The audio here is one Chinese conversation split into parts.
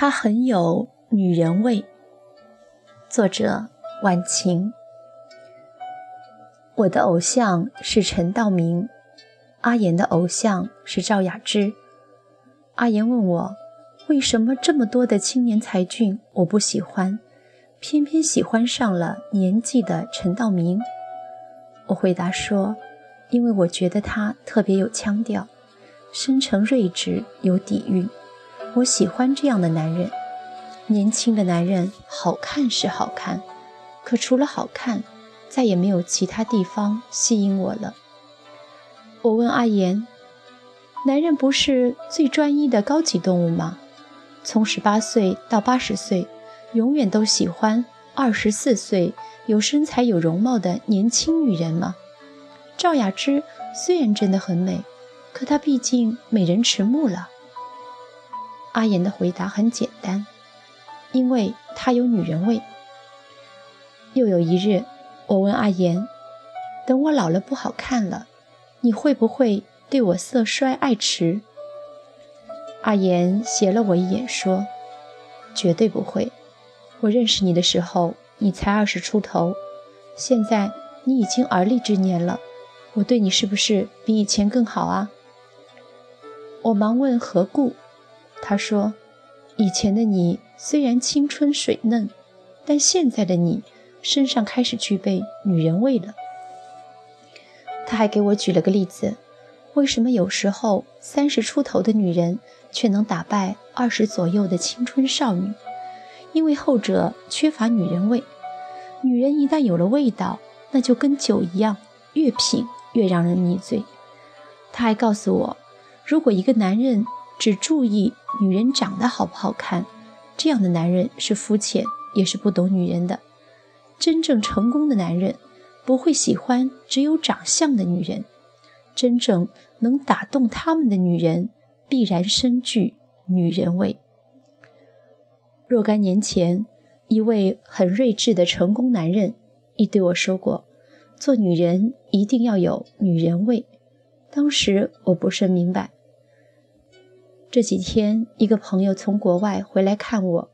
他很有女人味。作者：晚晴。我的偶像是陈道明，阿言的偶像是赵雅芝。阿言问我，为什么这么多的青年才俊我不喜欢，偏偏喜欢上了年纪的陈道明？我回答说，因为我觉得他特别有腔调，深沉睿智，有底蕴。我喜欢这样的男人。年轻的男人好看是好看，可除了好看。再也没有其他地方吸引我了。我问阿言：“男人不是最专一的高级动物吗？从十八岁到八十岁，永远都喜欢二十四岁有身材有容貌的年轻女人吗？”赵雅芝虽然真的很美，可她毕竟美人迟暮了。阿言的回答很简单：“因为她有女人味。”又有一日。我问阿言：“等我老了不好看了，你会不会对我色衰爱弛？”阿言斜了我一眼说：“绝对不会。我认识你的时候，你才二十出头，现在你已经而立之年了，我对你是不是比以前更好啊？”我忙问何故，他说：“以前的你虽然青春水嫩，但现在的你……”身上开始具备女人味了。他还给我举了个例子：为什么有时候三十出头的女人却能打败二十左右的青春少女？因为后者缺乏女人味。女人一旦有了味道，那就跟酒一样，越品越让人迷醉。他还告诉我，如果一个男人只注意女人长得好不好看，这样的男人是肤浅，也是不懂女人的。真正成功的男人不会喜欢只有长相的女人，真正能打动他们的女人必然深具女人味。若干年前，一位很睿智的成功男人亦对我说过：“做女人一定要有女人味。”当时我不甚明白。这几天，一个朋友从国外回来看我，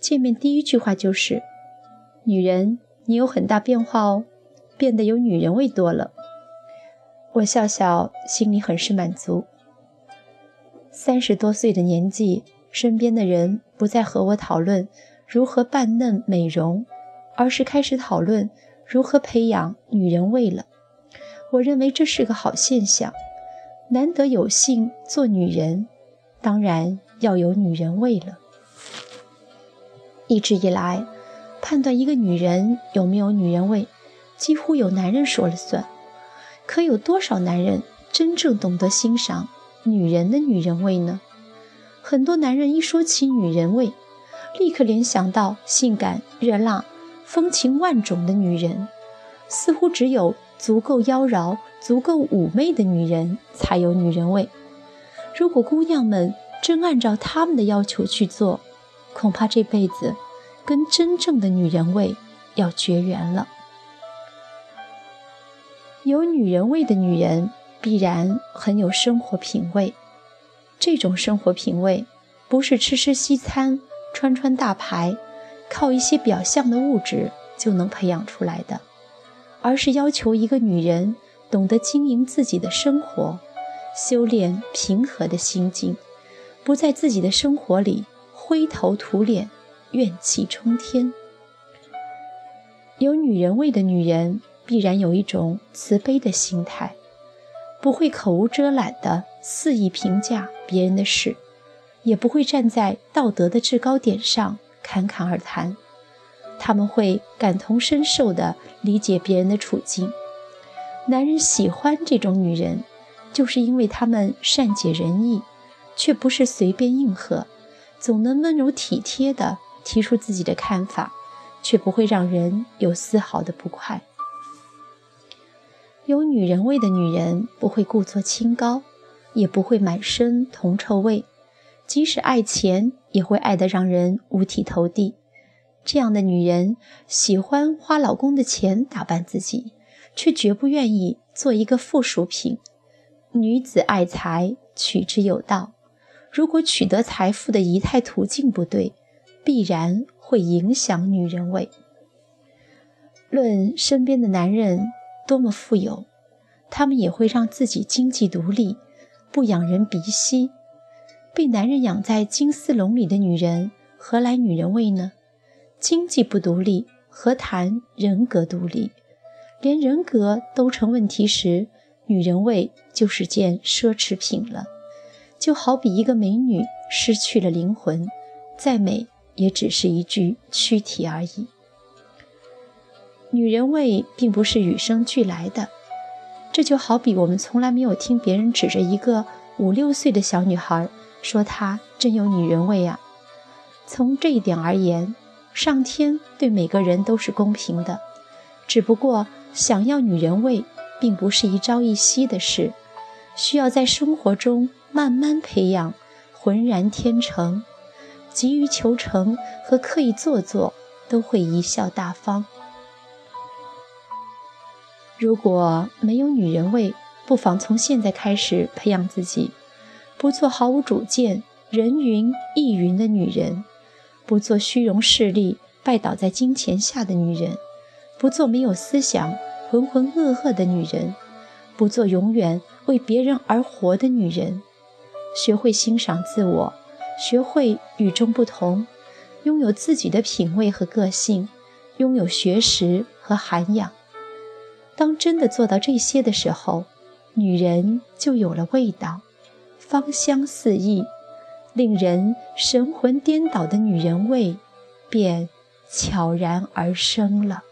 见面第一句话就是。女人，你有很大变化哦，变得有女人味多了。我笑笑，心里很是满足。三十多岁的年纪，身边的人不再和我讨论如何扮嫩美容，而是开始讨论如何培养女人味了。我认为这是个好现象。难得有幸做女人，当然要有女人味了。一直以来。判断一个女人有没有女人味，几乎由男人说了算。可有多少男人真正懂得欣赏女人的女人味呢？很多男人一说起女人味，立刻联想到性感、热辣、风情万种的女人，似乎只有足够妖娆、足够妩媚的女人才有女人味。如果姑娘们真按照他们的要求去做，恐怕这辈子。跟真正的女人味要绝缘了。有女人味的女人必然很有生活品味，这种生活品味不是吃吃西餐、穿穿大牌，靠一些表象的物质就能培养出来的，而是要求一个女人懂得经营自己的生活，修炼平和的心境，不在自己的生活里灰头土脸。怨气冲天。有女人味的女人，必然有一种慈悲的心态，不会口无遮拦地肆意评价别人的事，也不会站在道德的制高点上侃侃而谈。他们会感同身受地理解别人的处境。男人喜欢这种女人，就是因为她们善解人意，却不是随便应和，总能温柔体贴地。提出自己的看法，却不会让人有丝毫的不快。有女人味的女人不会故作清高，也不会满身铜臭味，即使爱钱，也会爱得让人五体投地。这样的女人喜欢花老公的钱打扮自己，却绝不愿意做一个附属品。女子爱财，取之有道。如果取得财富的仪态途径不对，必然会影响女人味。论身边的男人多么富有，他们也会让自己经济独立，不养人鼻息。被男人养在金丝笼里的女人，何来女人味呢？经济不独立，何谈人格独立？连人格都成问题时，女人味就是件奢侈品了。就好比一个美女失去了灵魂，再美也只是一具躯体而已。女人味并不是与生俱来的，这就好比我们从来没有听别人指着一个五六岁的小女孩说她真有女人味啊。从这一点而言，上天对每个人都是公平的，只不过想要女人味并不是一朝一夕的事，需要在生活中。慢慢培养，浑然天成，急于求成和刻意做作都会贻笑大方。如果没有女人味，不妨从现在开始培养自己，不做毫无主见、人云亦云的女人，不做虚荣势力、拜倒在金钱下的女人，不做没有思想、浑浑噩噩的女人，不做永远为别人而活的女人。学会欣赏自我，学会与众不同，拥有自己的品味和个性，拥有学识和涵养。当真的做到这些的时候，女人就有了味道，芳香四溢，令人神魂颠倒的女人味便悄然而生了。